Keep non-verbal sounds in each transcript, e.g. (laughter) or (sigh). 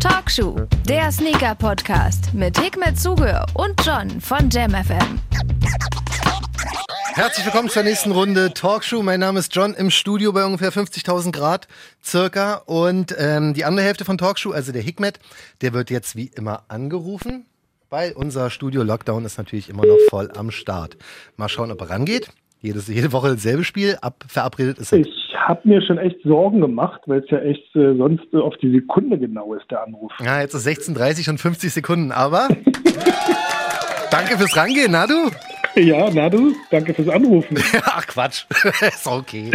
Talkshow, der Sneaker-Podcast mit Hikmet Zuge und John von JamFM. Herzlich willkommen zur nächsten Runde Talkshow. Mein Name ist John im Studio bei ungefähr 50.000 Grad circa. Und ähm, die andere Hälfte von Talkshow, also der Hikmet, der wird jetzt wie immer angerufen, weil unser Studio-Lockdown ist natürlich immer noch voll am Start. Mal schauen, ob er rangeht. Jedes, jede Woche dasselbe Spiel, ab, verabredet ist er. Ich habe mir schon echt Sorgen gemacht, weil es ja echt äh, sonst äh, auf die Sekunde genau ist, der Anruf. Ja, jetzt ist 16.30 und 50 Sekunden, aber (laughs) danke fürs Rangehen, na du? Ja, na du, danke fürs Anrufen. (laughs) Ach Quatsch, (laughs) ist okay.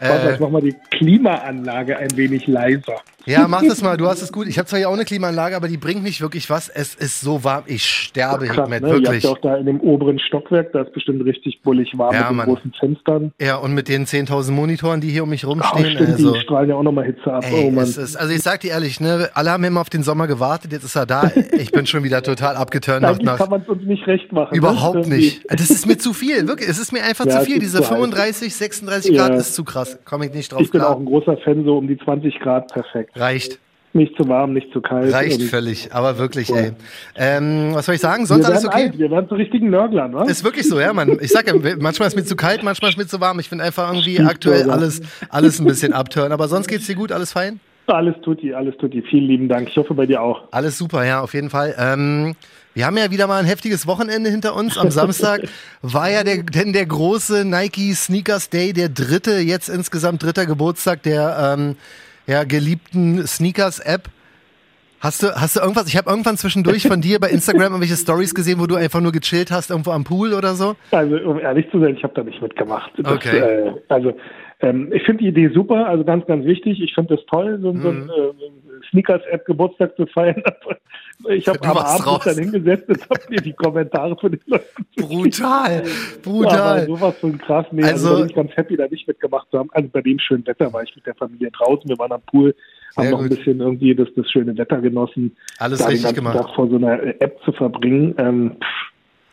Warte, jetzt mach mal die Klimaanlage ein wenig leiser. Ja, mach das mal, du hast es gut. Ich habe zwar hier auch eine Klimaanlage, aber die bringt nicht wirklich was. Es ist so warm, ich sterbe, Krass, Hikmet, ne? Ihr habt wirklich. ja auch da in dem oberen Stockwerk, da ist bestimmt richtig bullig warm Ja, mit den Mann. großen Fenstern. Ja, und mit den 10.000 Monitoren, die hier um mich Ach, rumstehen. stimmt, also, die strahlen ja auch nochmal Hitze ab. ey, oh Mann. ist, also ich sag dir ehrlich, ne, alle haben immer auf den Sommer gewartet, jetzt ist er da. Ich bin schon wieder total abgeturnt. Eigentlich nach, kann man es uns nicht recht machen. überhaupt ne? Nicht. Das ist mir zu viel, wirklich. Es ist mir einfach Ja, zu viel. Diese zu heiß. 35, 36 Grad Ja. ist zu krass. Komme ich nicht drauf Ich bin auch klar. ein großer Fan, so um die 20 Grad, perfekt. Reicht. Nicht zu warm, nicht zu kalt. Reicht völlig. Aber wirklich, Ja. ey. Ähm, was soll ich sagen? Sonst alles okay? alt, wir werden zu richtigen Nörglern, wa? Ist wirklich so, ja, man. Ich sag ja, manchmal ist mir zu kalt, manchmal ist mir zu warm. Ich finde einfach irgendwie aktuell alles, alles ein bisschen abtören. Aber sonst geht's dir gut, alles fein? Alles tutti, alles tutti. Vielen lieben Dank. Ich hoffe bei dir auch. Alles super, ja, auf jeden Fall. Ähm, wir haben ja wieder mal ein heftiges Wochenende hinter uns. Am Samstag war ja der, denn der große Nike Sneakers Day, der dritte, jetzt insgesamt dritter Geburtstag der ähm, ja, geliebten Sneakers App. Hast du, hast du irgendwas? Ich habe irgendwann zwischendurch von dir bei Instagram irgendwelche Stories gesehen, wo du einfach nur gechillt hast, irgendwo am Pool oder so. Also, um ehrlich zu sein, ich habe da nicht mitgemacht. Das, Okay. Äh, also, ähm, ich finde die Idee super, also ganz, ganz wichtig. Ich finde es toll, so, so Mhm. ein äh, Sneakers-App Geburtstag zu feiern. (laughs) Ich habe am Abend raus. dann hingesetzt und habe mir die Kommentare von den Leuten (laughs) Brutal, Ja, brutal. sowas von krass. Nee, also, Also- bin ich ganz happy, da nicht mitgemacht zu haben. Also bei dem schönen Wetter war ich mit der Familie draußen. Wir waren am Pool, haben noch ein gut. bisschen irgendwie das, das schöne Wetter genossen. Alles da den richtig ganzen gemacht. Tag vor so einer App zu verbringen. Ähm,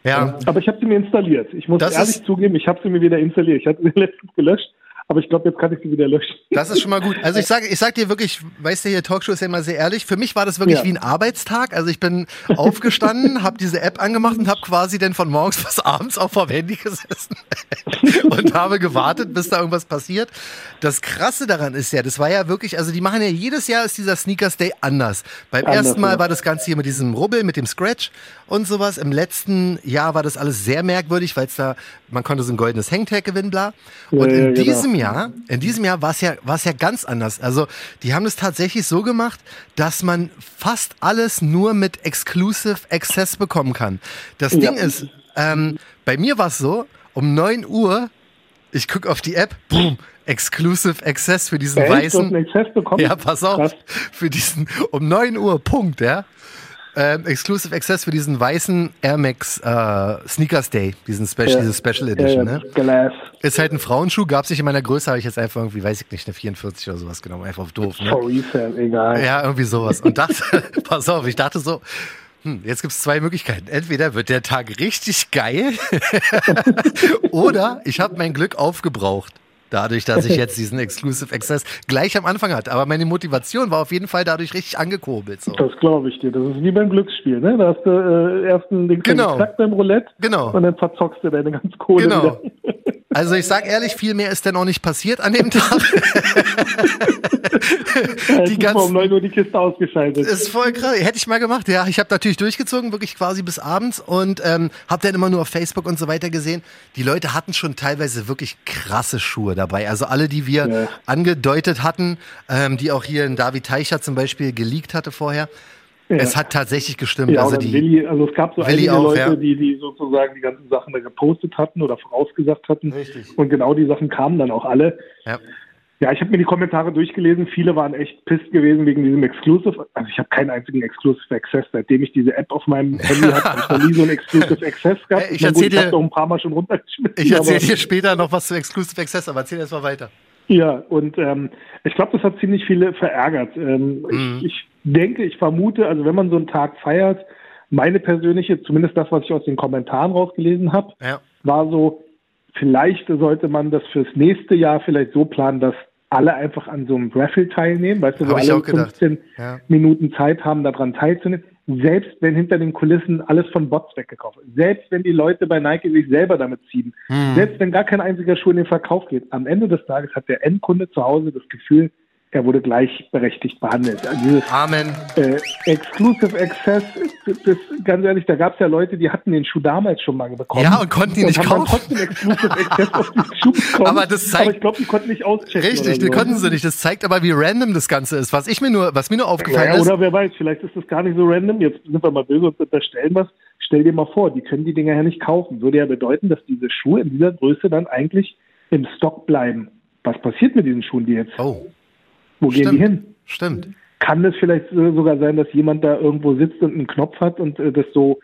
Ja, aber ich habe sie mir installiert. Ich muss Das ehrlich zugeben, ich habe sie mir wieder installiert. Ich hatte sie (laughs) letztens gelöscht, aber ich glaube, jetzt kann ich sie wieder löschen. Das ist schon mal gut. Also ich sage, ich sag dir wirklich, weißt du, hier Talkshow ist ja immer sehr ehrlich. Für mich war das wirklich Ja. wie ein Arbeitstag. Also ich bin aufgestanden, (laughs) habe diese App angemacht und habe quasi dann von morgens bis abends auch vom Handy gesessen (laughs) und habe gewartet, bis da irgendwas passiert. Das Krasse daran ist ja, das war ja wirklich, also die machen ja jedes Jahr ist dieser Sneakers Day anders. Beim Anders, ersten Mal ja. war das Ganze hier mit diesem Rubbel, mit dem Scratch und sowas. Im letzten Jahr war das alles sehr merkwürdig, weil es da, man konnte so ein goldenes Hangtag gewinnen, bla. Und Ja, ja, in genau. diesem Jahr, in diesem Jahr war es ja, war es ja ganz anders. Also, die haben es tatsächlich so gemacht, dass man fast alles nur mit Exclusive Access bekommen kann. Das Ja. Ding ist, ähm, bei mir war es so, um 9 Uhr, ich gucke auf die App, boom, Exclusive Access für diesen Echt? Du hast weißen. einen Access bekommen? Ja, pass auf. Krass. Für diesen, um 9 Uhr, Punkt, ja. Ähm, Exclusive Access für diesen weißen Air Max äh, Sneakers Day, diesen Special, Ja. diese Special Ja, Edition, ja, ne? Glass. Ist halt ein Frauenschuh, gab's nicht in meiner Größe, habe ich jetzt einfach irgendwie, weiß ich nicht, eine 44 oder sowas genommen, einfach auf doof, ne? For Resale, egal. Ja, irgendwie sowas. Und dachte, (laughs) pass auf, ich dachte so, hm, jetzt gibt's zwei Möglichkeiten. Entweder wird der Tag richtig geil (laughs) oder ich habe mein Glück aufgebraucht. Dadurch, dass ich jetzt diesen Exclusive Access gleich am Anfang hatte. Aber meine Motivation war auf jeden Fall dadurch richtig angekurbelt. So. Das glaube ich dir. Das ist wie beim Glücksspiel, ne? Da hast du äh, erst einen Ding Genau. beim Roulette Genau. und dann verzockst du deine ganze Kohle Genau. wieder. (laughs) Also ich sag ehrlich, viel mehr ist dann auch nicht passiert an dem Tag. (laughs) Die ganzen- um 9 Uhr die Kiste ausgeschaltet. ist voll krass. Hätte ich mal gemacht. Ja, ich habe natürlich durchgezogen, wirklich quasi bis abends und ähm, habe dann immer nur auf Facebook und so weiter gesehen. Die Leute hatten schon teilweise wirklich krasse Schuhe dabei. Also alle, die wir Ja. angedeutet hatten, ähm, die auch hier in David Teicher zum Beispiel geleakt hatte vorher. Es hat tatsächlich gestimmt. Ja, also die, Willi, also es gab so Willi einige auch, Leute, ja. die, die sozusagen die ganzen Sachen da gepostet hatten oder vorausgesagt hatten. Richtig. Und genau die Sachen kamen dann auch alle. ja. Ja, ich habe mir die Kommentare durchgelesen. Viele waren echt pisst gewesen wegen diesem Exclusive. Also ich habe keinen einzigen Exclusive Access. Seitdem ich diese App auf meinem Handy habe, habe ich noch nie so einen Exclusive Access gehabt. Äh, ich gut, erzähl dir- habe doch ein paar Mal schon runtergeschmissen. Ich erzähle dir später noch was zu Exclusive Access, aber erzähl erst mal weiter. Ja, und ähm, ich glaube, das hat ziemlich viele verärgert. Ähm, Mhm. ich, ich denke, ich vermute, also wenn man so einen Tag feiert, meine persönliche, zumindest das, was ich aus den Kommentaren rausgelesen habe, Ja. war so, vielleicht sollte man das fürs nächste Jahr vielleicht so planen, dass alle einfach an so einem Raffle teilnehmen, weißt du, wo alle auch gedacht. 15 Ja. Minuten Zeit haben, daran teilzunehmen. Selbst wenn hinter den Kulissen alles von Bots weggekauft wird. Selbst wenn die Leute bei Nike sich selber damit ziehen. Hm. Selbst wenn gar kein einziger Schuh in den Verkauf geht. Am Ende des Tages hat der Endkunde zu Hause das Gefühl, er wurde gleichberechtigt behandelt. Also Amen. äh, Exclusive Access, das, ganz ehrlich, da gab es ja Leute, die hatten den Schuh damals schon mal bekommen. Ja, und konnten ihn nicht kaufen. trotzdem Exclusive Access auf diesen Schuh (laughs) bekommen. Aber das zeigt- aber ich glaube, die konnten nicht auschecken. Richtig, oder die so. konnten sie nicht. Das zeigt aber, wie random das Ganze ist. Was ich mir nur, was mir nur aufgefallen Naja, ist. oder wer weiß, vielleicht ist das gar nicht so random. Jetzt sind wir mal böse und unterstellen was. Stell dir mal vor, die können die Dinger ja nicht kaufen. Würde ja bedeuten, dass diese Schuhe in dieser Größe dann eigentlich im Stock bleiben. Was passiert mit diesen Schuhen, die jetzt? Oh, Wo gehen die hin? Stimmt. Kann es vielleicht sogar sein, dass jemand da irgendwo sitzt und einen Knopf hat und äh, das so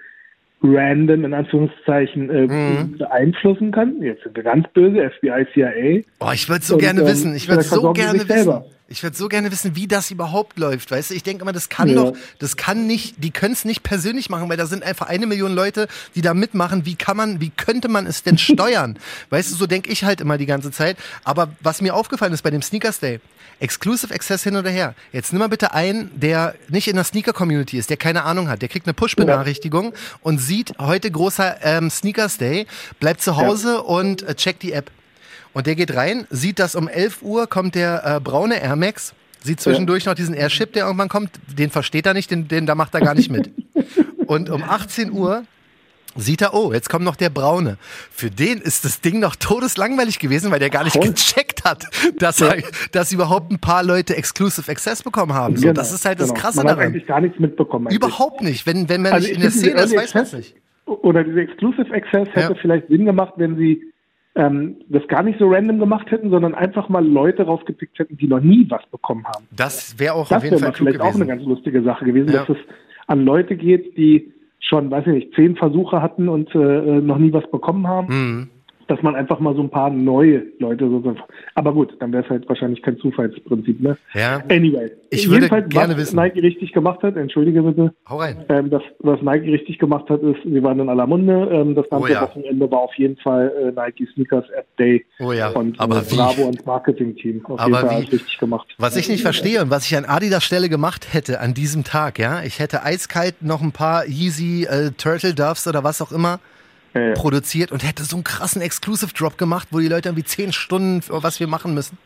random in Anführungszeichen äh, Mhm. beeinflussen kann? Jetzt sind wir ganz böse, FBI, CIA. Oh, ich würde so Und, gerne ähm, wissen. Ich würde so gerne wissen. selber. Ich würde so gerne wissen, wie das überhaupt läuft. Weißt du, ich denke immer, das kann Ja. doch, das kann nicht, die können es nicht persönlich machen, weil da sind einfach eine Million Leute, die da mitmachen. Wie kann man, wie könnte man es denn (laughs) steuern? weißt du, so denke ich halt immer die ganze Zeit. Aber was mir aufgefallen ist bei dem Sneakers Day, Exclusive Access hin oder her. Jetzt nimm mal bitte einen, der nicht in der Sneaker-Community ist, der keine Ahnung hat. Der kriegt eine Push-Benachrichtigung und sieht heute großer ähm, Sneakers Day, bleibt zu Hause und äh, checkt die App. Und der geht rein, sieht, dass um 11 Uhr kommt der äh, braune Air Max, sieht zwischendurch noch diesen Airship, der irgendwann kommt, den versteht er nicht, den, den da macht er gar nicht mit. (laughs) Und um 18 Uhr sieht er, oh, jetzt kommt noch der braune. Für den ist das Ding noch todeslangweilig gewesen, weil der gar nicht gecheckt hat, (laughs) dass, er, dass überhaupt ein paar Leute Exclusive Access bekommen haben. So, Genau, das ist halt das genau. Krasse Man hat daran. eigentlich gar nichts mitbekommen. eigentlich. Überhaupt nicht. Wenn, wenn man Also nicht ich in der Szene ist, weiß man es nicht. Oder diese Exclusive Access hätte Ja. vielleicht Sinn gemacht, wenn sie ähm, das gar nicht so random gemacht hätten, sondern einfach mal Leute rausgepickt hätten, die noch nie was bekommen haben. Das wäre auch Das auf jeden Fall klug vielleicht auch eine gewesen. ganz lustige Sache gewesen, Ja. dass es an Leute geht, die schon, weiß ich nicht, zehn Versuche hatten und äh, noch nie was bekommen haben. Mhm. Dass man einfach mal so ein paar neue Leute so. Aber gut, dann wäre es halt wahrscheinlich kein Zufallsprinzip, ne? Ja. Anyway. Ich würde gerne was wissen. Nike richtig gemacht hat, entschuldige bitte, Hau rein. ähm, das, was Nike richtig gemacht hat, ist, sie waren in aller Munde. Ähm, das ganze Oh ja. Wochenende war auf jeden Fall äh, Nike Sneakers App Day. Oh ja, Und aber äh? Bravo und Marketing-Team. Auf Aber jeden Fall wie? richtig gemacht. Was ich nicht verstehe und was ich an Adidas Stelle gemacht hätte an diesem Tag, ja, ich hätte eiskalt noch ein paar Yeezy äh, Turtle Doves oder was auch immer Ja, produziert und hätte so einen krassen Exclusive Drop gemacht, wo die Leute irgendwie zehn Stunden für was wir machen müssen.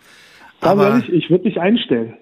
Aber, ehrlich, ich würde dich einstellen.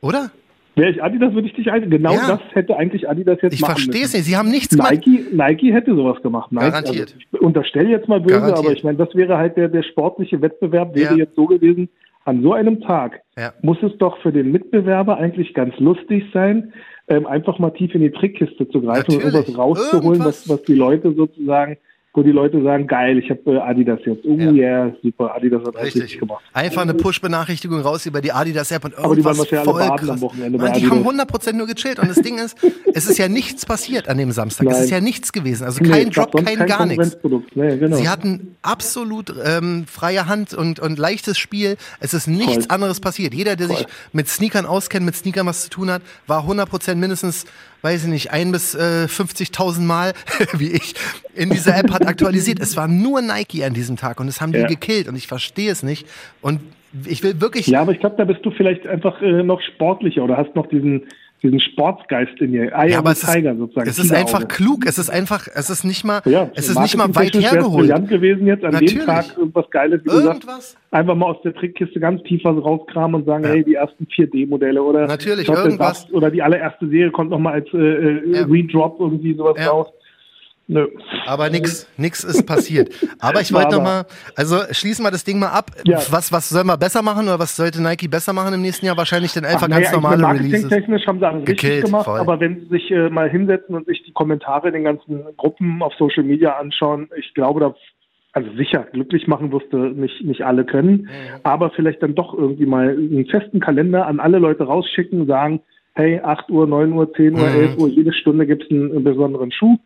oder? Wäre ich Adidas, würde ich dich einstellen. Genau Ja. das hätte eigentlich Adidas jetzt Ich machen verstehe es müssen. nicht. Sie haben nichts gemacht. Nike, Nike hätte sowas gemacht. Nike, Garantiert. Also ich unterstelle jetzt mal böse, Garantiert. aber ich meine, das wäre halt der, der sportliche Wettbewerb, wäre Ja. jetzt so gewesen. An so einem Tag Ja. muss es doch für den Mitbewerber eigentlich ganz lustig sein, ähm, einfach mal tief in die Trickkiste zu greifen und Natürlich. irgendwas rauszuholen, Irgendwas. was, was die Leute sozusagen, wo die Leute sagen, geil, ich habe äh, Adidas jetzt. Oh Ja. yeah, super, Adidas hat richtig Richtig. gemacht. Einfach eine Push-Benachrichtigung raus über die Adidas-App und Aber die waren irgendwas wahrscheinlich alle voll baden am krass. Wochenende Mann, die haben 100% nur gechillt. Und das Ding ist, (laughs) es ist ja nichts passiert an dem Samstag. Es Nein. ist ja nichts gewesen. Also Nee, kein es gab Drop, sonst kein gar nichts. Nee, genau. Sie hatten absolut ähm, freie Hand und, und leichtes Spiel. Es ist nichts Voll. anderes passiert. Jeder, der sich Voll. mit Sneakern auskennt, mit Sneakern was zu tun hat, war 100% mindestens, weiß ich nicht, ein bis äh, 50.000 Mal, (laughs) wie ich, in dieser App hat aktualisiert. Es war nur Nike an diesem Tag und es haben die Ja. gekillt und ich verstehe es nicht. Und ich will wirklich, Ja, aber ich glaube, da bist du vielleicht einfach äh, noch sportlicher oder hast noch diesen, diesen Sportsgeist in dir. Eye ja, aber es ist, Tiger sozusagen. es ist einfach klug. Es ist einfach, es ist nicht mal, Ja, es ist nicht mal weit hergeholt. brillant gewesen jetzt an Natürlich. dem Tag irgendwas Geiles, wie. Irgendwas? Einfach mal aus der Trickkiste ganz tief was rauskramen und sagen, Ja. hey, die ersten 4D-Modelle oder Natürlich, irgendwas. Oder die allererste Serie kommt noch mal als äh, äh. Redrop irgendwie sowas raus. Nö. Aber nix, nix ist passiert. Aber ich wollte Aber- noch mal, also schließen wir das Ding mal ab. Ja. Was, was soll man besser machen oder was sollte Nike besser machen im nächsten Jahr? Wahrscheinlich dann einfach Ach, ganz ich normale Releases. Marketingtechnisch haben sie alles Gekillt, richtig gemacht, voll. aber wenn sie sich äh, mal hinsetzen und sich die Kommentare in den ganzen Gruppen auf Social Media anschauen, ich glaube, da also sicher, glücklich machen wirst du nicht, nicht alle können, aber vielleicht dann doch irgendwie mal einen festen Kalender an alle Leute rausschicken, sagen, hey, 8 Uhr, 9 Uhr, 10 Uhr, Mhm. 11 Uhr, jede Stunde gibt es einen, einen besonderen Schuh.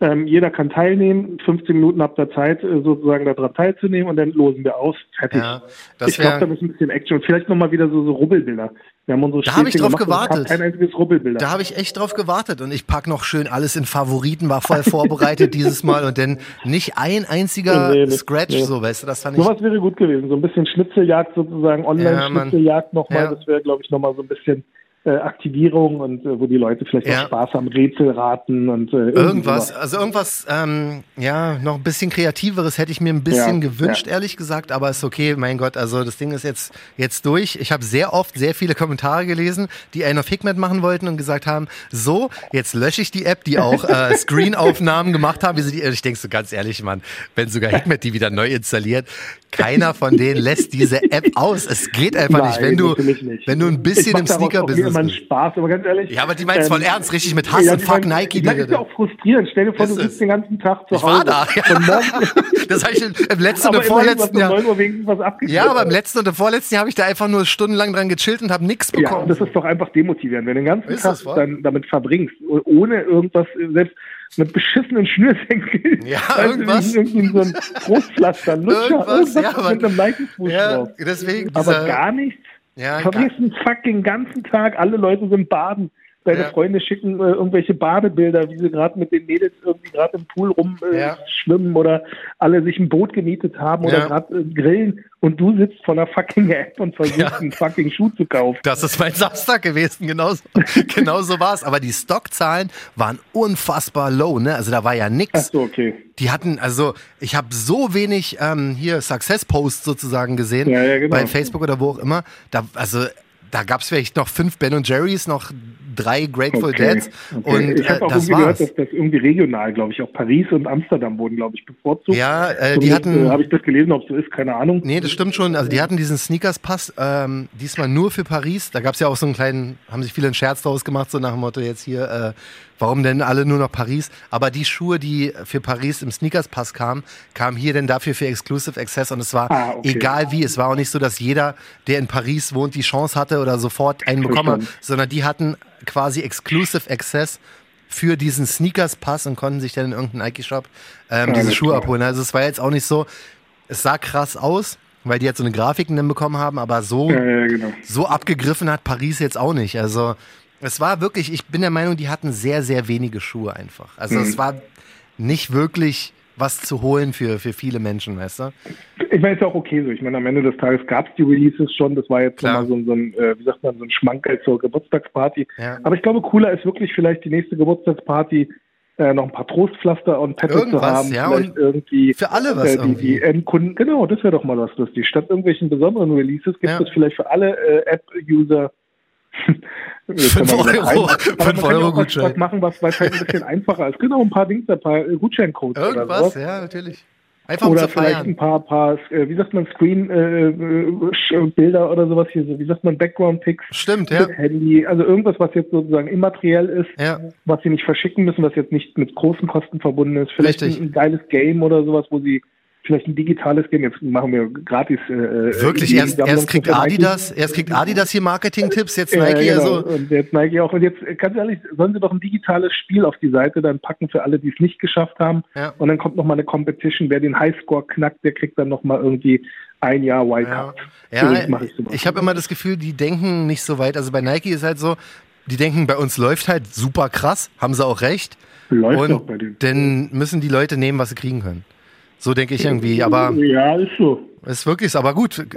Ähm, jeder kann teilnehmen. 15 Minuten habt ihr Zeit, äh, sozusagen daran teilzunehmen und dann losen wir aus. Fertig. Ja, ich glaube, da ist ein bisschen Action. Und vielleicht nochmal wieder so, so Rubbelbilder. Wir haben unsere Da hab ich drauf gemacht gewartet. Kein einziges Rubbelbilder. Da habe ich echt drauf gewartet und ich pack noch schön alles in Favoriten, war voll vorbereitet (laughs) dieses Mal und dann nicht ein einziger Nee, nee, Scratch, nee. so weißt du, das fand ich. Sowas wäre gut gewesen. So ein bisschen Schnitzeljagd sozusagen, Ja. Online-Schnitzeljagd nochmal. Ja. Das wäre, glaube ich, nochmal so ein bisschen äh, Aktivierung und äh, wo die Leute vielleicht Ja. auch Spaß haben, Rätselraten und äh, Irgendwas, sowas. also irgendwas, ähm, ja, noch ein bisschen kreativeres hätte ich mir ein bisschen Ja, gewünscht, ja. ehrlich gesagt, aber ist okay, mein Gott, also das Ding ist jetzt, jetzt durch. Ich habe sehr oft sehr viele Kommentare gelesen, die einen auf Hikmet machen wollten und gesagt haben, so, jetzt lösche ich die App, die auch äh, (laughs) Screen-Aufnahmen gemacht haben. Wie sie die, ich denke so ganz ehrlich, Mann, wenn sogar Hikmet die wieder neu installiert, keiner von denen lässt diese App aus. Es geht einfach nicht, wenn du, nicht. wenn du ein bisschen im Sneaker-Business einen bist. Spaß, aber ganz ehrlich. Ja, aber die meint's voll ernst, richtig mit Hass Ähm, ja, und die Fuck meinen- Nike, Ich meine, das ist ja auch frustrierend. Stell dir vor, Ist du sitzt den ganzen Tag zu Ich Hause. war da, ja. Und (laughs) Das habe ich im im letzten und aber im immerhin hast vorletzten du um Jahr. 9 Uhr wenigstens was abgekriegt. Ja, aber im letzten und im vorletzten Jahr habe ich da einfach nur stundenlang dran gechillt und habe nichts Ja, bekommen. und das ist doch einfach demotivierend, wenn du den ganzen Ist Tag dann damit verbringst, ohne irgendwas, selbst mit beschissenen Schnürsenkeln. Ja, (laughs) Weißt du, irgendwas. wie Irgendwie so ein Brustpflaster, Lutscher, Irgendwas, irgendwas, ja, aber- mit einem Nike-Fuß ja, drauf. deswegen. Aber gar nichts. Ja, verbringst den fucking ganzen Tag, alle Leute sind baden. Deine Ja. Freunde schicken äh, irgendwelche Badebilder, wie sie gerade mit den Mädels irgendwie gerade im Pool rumschwimmen äh, Ja. oder alle sich ein Boot gemietet haben oder Ja. gerade äh, grillen und du sitzt vor einer fucking App und versuchst einen fucking Schuh zu kaufen. Das ist mein Samstag gewesen, genauso, (laughs) genauso war es. Aber die Stockzahlen waren unfassbar low, ne? Also da war ja Ach nix. so, okay. Die hatten, also ich habe so wenig ähm, hier Success-Posts sozusagen gesehen, Ja, ja, genau. bei Facebook oder wo auch immer. Da, also da gab es vielleicht noch fünf Ben und Jerry's, noch drei Grateful Okay. Deads Okay. und ich äh, habe auch das irgendwie gehört, war's. dass das irgendwie regional, glaube ich, auch Paris und Amsterdam wurden, glaube ich, bevorzugt. Ja, äh, die hatten- Äh, habe ich das gelesen, ob es so ist, keine Ahnung. Nee, das stimmt schon. Also die hatten diesen Sneakers-Pass ähm, diesmal nur für Paris. Da gab es ja auch so einen kleinen, haben sich viele einen Scherz draus gemacht, so nach dem Motto jetzt hier, äh, warum denn alle nur noch Paris? Aber die Schuhe, die für Paris im Sneakers-Pass kamen, kamen hier denn dafür für Exclusive Access und es war Ah, okay. egal wie. Es war auch nicht so, dass jeder, der in Paris wohnt, die Chance hatte oder sofort einen bekommen hat, sondern die hatten quasi Exclusive Access für diesen Sneakers-Pass und konnten sich dann in irgendeinem Nike-Shop ähm, diese Alles Schuhe klar. abholen. Also es war jetzt auch nicht so, es sah krass aus, weil die jetzt so eine Grafiken dann bekommen haben, aber so, Ja, ja, genau. so abgegriffen hat Paris jetzt auch nicht. Also es war wirklich, ich bin der Meinung, die hatten sehr, sehr wenige Schuhe einfach. Also Mhm. es war nicht wirklich was zu holen für, für viele Menschen, weißt du? Ich meine, ist ja auch okay so. Ich meine, am Ende des Tages gab es die Releases schon. Das war jetzt nochmal so, ein- so ein, äh, wie sagt man, so ein Schmankerl zur Geburtstagsparty. Ja. Aber ich glaube, cooler ist wirklich vielleicht die nächste Geburtstagsparty äh, noch ein paar Trostpflaster und Petto zu haben. ja, vielleicht und irgendwie für alle was äh, die, irgendwie. die Endkunden. Genau, das wäre doch mal was lustig. Statt irgendwelchen besonderen Releases gibt Ja. es vielleicht für alle äh, App-User Jetzt Fünf kann man wieder Euro. rein- Aber Fünf man kann ja Euro auch was, Gutschein. was machen, was, was halt ein bisschen einfacher ist. Genau, ein paar Dings, ein paar äh, Gutscheincodes oder Irgendwas, sowas. ja, natürlich. Einfach Oder vielleicht ein paar, paar äh, wie sagt man, Screen-Bilder oder sowas hier, so, wie sagt man, Background-Pics Stimmt, ja. Handy, also irgendwas, was jetzt sozusagen immateriell ist, Ja. was sie nicht verschicken müssen, was jetzt nicht mit großen Kosten verbunden ist. Vielleicht Richtig. ein geiles Game oder sowas, wo sie vielleicht ein digitales Game, jetzt machen wir gratis. Äh, Wirklich, die erst, erst kriegt Nike. Adidas, erst kriegt Adidas hier Marketing-Tipps, jetzt Ja, Nike, genau. also. Und jetzt Nike auch. Und jetzt, äh, ganz ehrlich, sollen sie doch ein digitales Spiel auf die Seite dann packen für alle, die es nicht geschafft haben. Ja. Und dann kommt nochmal eine Competition. Wer den Highscore knackt, der kriegt dann nochmal irgendwie ein Jahr Ja, Wildcard. ja mache ich ich habe immer das Gefühl, die denken nicht so weit. Also bei Nike ist halt so, die denken, bei uns läuft halt super krass, haben sie auch recht. Läuft Und bei denen. dann müssen die Leute nehmen, was sie kriegen können. So denke ich irgendwie. Aber Ja, ist so. ist wirklich, so. aber gut. (laughs)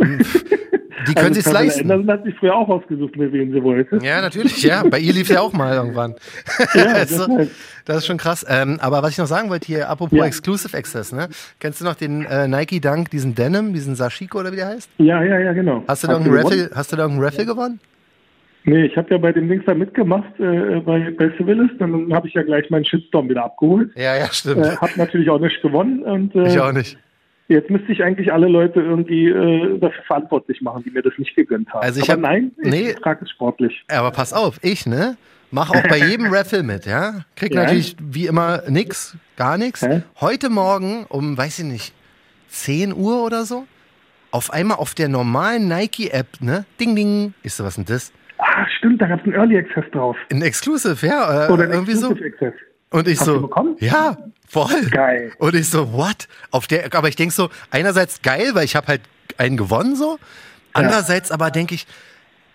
Die können Also Pamela leisten. Anderson hat sich früher auch ausgesucht, mit wem sie wollte. Ja, natürlich, ja. Bei ihr lief ja auch mal irgendwann. (laughs) Ja, (laughs) deshalb. das ist schon krass. Ähm, aber was ich noch sagen wollte hier, apropos Ja. Exclusive Access, ne? Kennst du noch den äh, Nike Dunk, diesen Denim, diesen Sashiko oder wie der heißt? ja, ja, ja, genau. Hast du da irgendeinen? Raffle, hast du da irgendeinen Raffle gewonnen? Nee, ich habe ja bei dem Dings da mitgemacht, äh, bei, bei Civilis. Dann habe ich ja gleich meinen Shitstorm wieder abgeholt. Ja, ja, stimmt. Äh, hab natürlich auch nicht gewonnen. Und äh, ich auch nicht. Jetzt müsste ich eigentlich alle Leute irgendwie äh, dafür verantwortlich machen, die mir das nicht gegönnt haben. Also ich Aber hab- nein, ich nee. trage es sportlich. Aber pass auf, ich, ne? Mach auch bei jedem (laughs) Raffle mit, ja? Krieg Ja. natürlich wie immer nix, gar nix. Hä? Heute Morgen um, weiß ich nicht, 10 Uhr oder so, auf einmal auf der normalen Nike-App, ne? Ding, ding. Ich so, was denn das? Ah, stimmt, da gab es einen Early Access drauf. Ein Exclusive, ja? Äh, Oder ein irgendwie so. Exclusive Access. Und ich Hast so, ja, voll. Geil. Und ich so, what? Auf der, aber ich denk so, einerseits geil, weil ich habe halt einen gewonnen so. Andererseits aber denke ich,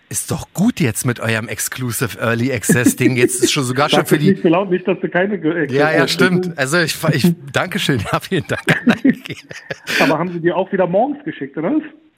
ist doch gut jetzt mit eurem Exclusive Early Access Ding. Jetzt ist schon sogar (laughs) schon für die. so laut, nicht, dass du keine. ge- Ja, ja, stimmt. Also ich, ich (laughs) Dankeschön, ja, vielen Dank. (laughs) Aber haben sie dir auch wieder morgens geschickt, oder?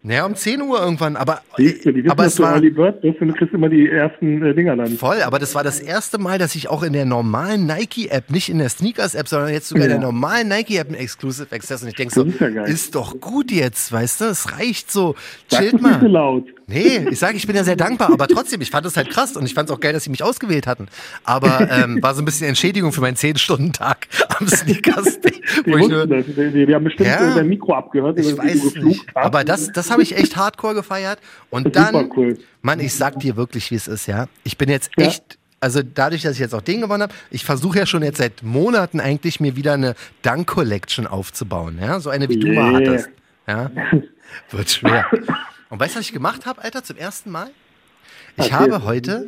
Naja, um 10 Uhr irgendwann, aber, Siehst du, die wissen, aber es war Early Bird bist und du kriegst immer die ersten äh, Dinger dann. voll, aber das war das erste Mal, dass ich auch in der normalen Nike-App, nicht in der Sneakers-App, sondern jetzt sogar in Ja. der normalen Nike-App ein Exclusive Access und ich denke so, ist ja ist doch gut jetzt, weißt du, es reicht so, Sag chillt das nicht so mal. laut. Nee, ich sage, ich bin ja sehr dankbar, aber trotzdem, ich fand es halt krass und ich fand es auch geil, dass sie mich ausgewählt hatten. Aber ähm, war so ein bisschen Entschädigung für meinen 10-Stunden-Tag am Sneakers. Die, die haben bestimmt Ja. dein Mikro abgehört, ich weiß nicht. hast. Aber das, das habe ich echt hardcore gefeiert. Und Das dann, cool. Mann, ich sag dir wirklich, wie es ist, ja. Ich bin jetzt Ja. echt, also dadurch, dass ich jetzt auch den gewonnen habe, ich versuche ja schon jetzt seit Monaten eigentlich mir wieder eine Dunk Collection aufzubauen, ja. So eine, wie du mal Yeah. hattest. Ja. (laughs) Wird schwer. Und weißt du, was ich gemacht habe, Alter, zum ersten Mal? Ich Erzähl. habe heute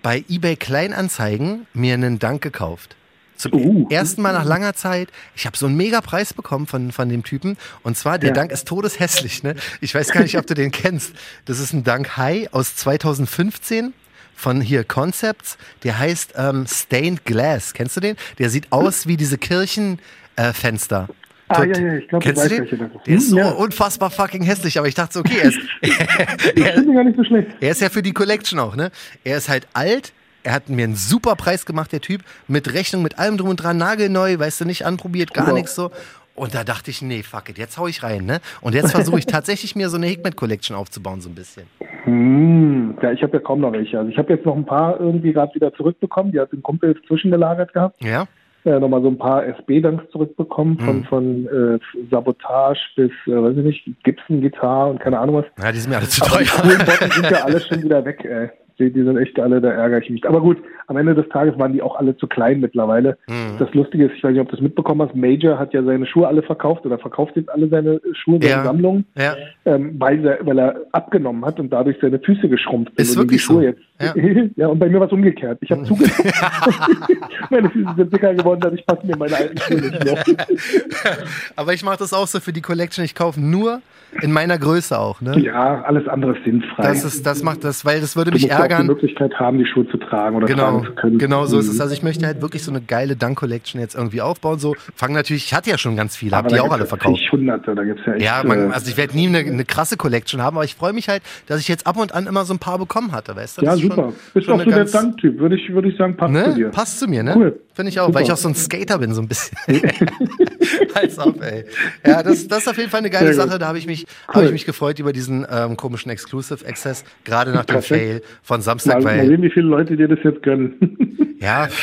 bei eBay Kleinanzeigen mir einen Dank gekauft. Zum Uh. ersten Mal nach langer Zeit. Ich habe so einen mega Preis bekommen von, von dem Typen. Und zwar, der Ja. Dank ist todeshässlich. Ne? Ich weiß gar nicht, ob du den kennst. Das ist ein Dank High aus 2015 von hier Concepts. Der heißt ähm, Stained Glass. Kennst du den? Der sieht aus wie diese Kirchenfenster. Äh. Ah, ja, ja, ich glaub, ich weiß, du den? welche das ist. Der ist so ja. unfassbar fucking hässlich, aber ich dachte so, okay, er ist, (laughs) (laughs) finde gar nicht so schlecht. er ist ja für die Collection auch, ne? Er ist halt alt. Er hat mir einen super Preis gemacht, der Typ. Mit Rechnung, mit allem drum und dran, nagelneu, weißt du, nicht anprobiert, gar nichts so. Und da dachte ich, nee, fuck it, jetzt hau ich rein, ne? Und jetzt versuche ich (laughs) tatsächlich mir so eine Hickman Collection aufzubauen, so ein bisschen. Hm, ja, ich habe ja kaum noch welche. Also ich habe jetzt noch ein paar irgendwie gerade wieder zurückbekommen. Die hat ein Kumpel zwischengelagert gehabt. Ja? Äh, nochmal so ein paar SB-Danks zurückbekommen, von, Mhm. von äh, Sabotage bis, äh, weiß ich nicht, Gibson-Gitarre und keine Ahnung was. Ja, die sind mir alle zu Aber die teuer. Botten sind ja alle schon wieder weg, ey. Die, die sind echt alle, da ärgere ich mich. Aber gut, am Ende des Tages waren die auch alle zu klein mittlerweile. Mhm. Das Lustige ist, ich weiß nicht, ob du es mitbekommen hast, Major hat ja seine Schuhe alle verkauft oder verkauft jetzt alle seine Schuhe, seine Ja. Sammlung, Ja. ähm, weil, er, weil er abgenommen hat und dadurch seine Füße geschrumpft sind. Ist und wirklich die Schuhe so. Jetzt, (laughs) ja. und bei mir war es umgekehrt. Ich habe (laughs) zugenommen. meine Füße sind dicker geworden, dadurch passen mir meine alten Schuhe nicht mehr. (laughs) Aber ich mache das auch so für die Collection. Ich kaufe nur in meiner Größe auch, ne? ja, alles andere ist sinnfrei. Das ist, das macht das, weil das würde du mich musst ja auch die ärgern. Möglichkeit haben, die Schuhe zu tragen oder Genau, tragen zu können. genau so ist es. Mhm. Also ich möchte halt wirklich so eine geile Dunk Collection jetzt irgendwie aufbauen. So fangen natürlich, ich hatte ja schon ganz viele, habe die auch alle ja verkauft. Hunderte, da gibt's ja echt. Ja, man, äh, also ich werde nie eine, eine krasse Collection haben, aber ich freue mich halt, dass ich jetzt ab und an immer so ein paar bekommen hatte, weißt du? ja, super. Bist auch so der Danktyp, würde ich, würde ich sagen, passt zu Ne? dir. Passt zu mir, ne? Cool. Finde ich auch, weil ich Super. auch so ein Skater bin, so ein bisschen. (laughs) (laughs) Als ob, ey. Ja, das, das ist auf jeden Fall eine geile Sehr gut. Sache. Da habe ich mich, Cool. habe ich mich gefreut über diesen ähm, komischen Exclusive Access, gerade nach dem Perfekt. Fail von Samstag, Mal, mal weil, sehen, wie viele Leute dir das jetzt gönnen. ja, (laughs)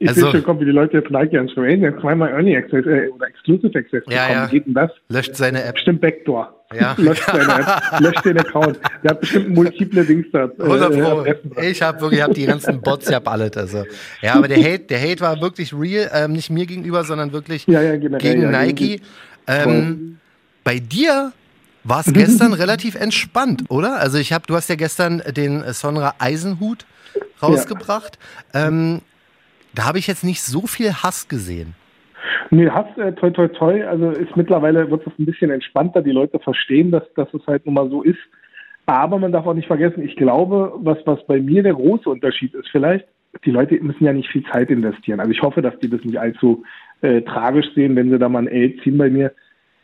Ich also, schon, kommt, wie die Leute jetzt Nike anschreiben. Ey, der zweimal Early Access äh, oder Exclusive Access Ja, bekommen. ja. Geht denn das? löscht seine App. Bestimmt Backdoor. Ja. (laughs) löscht seine App, löscht den Account. Der hat bestimmt multiple Dings da. äh, 100 Pro. Adressen dran. Ich habe wirklich, ich hab die ganzen Bots, ich hab alles. Also. Ja, aber der Hate, der Hate war wirklich real, ähm, nicht mir gegenüber, sondern wirklich Ja, ja, generell, gegen Nike. Ähm, bei dir war es gestern relativ entspannt, oder? Also ich habe, du hast ja gestern den äh, Sonra Eisenhut rausgebracht. Ähm, da habe ich jetzt nicht so viel Hass gesehen. Nee, Hass, äh, toi, toi, toi. Also ist mittlerweile wird es ein bisschen entspannter. Die Leute verstehen, dass, dass es halt nun mal so ist. Aber man darf auch nicht vergessen, ich glaube, was, was bei mir der große Unterschied ist, vielleicht, die Leute müssen ja nicht viel Zeit investieren. Also ich hoffe, dass die das nicht allzu äh, tragisch sehen, wenn sie da mal ein Ey ziehen bei mir.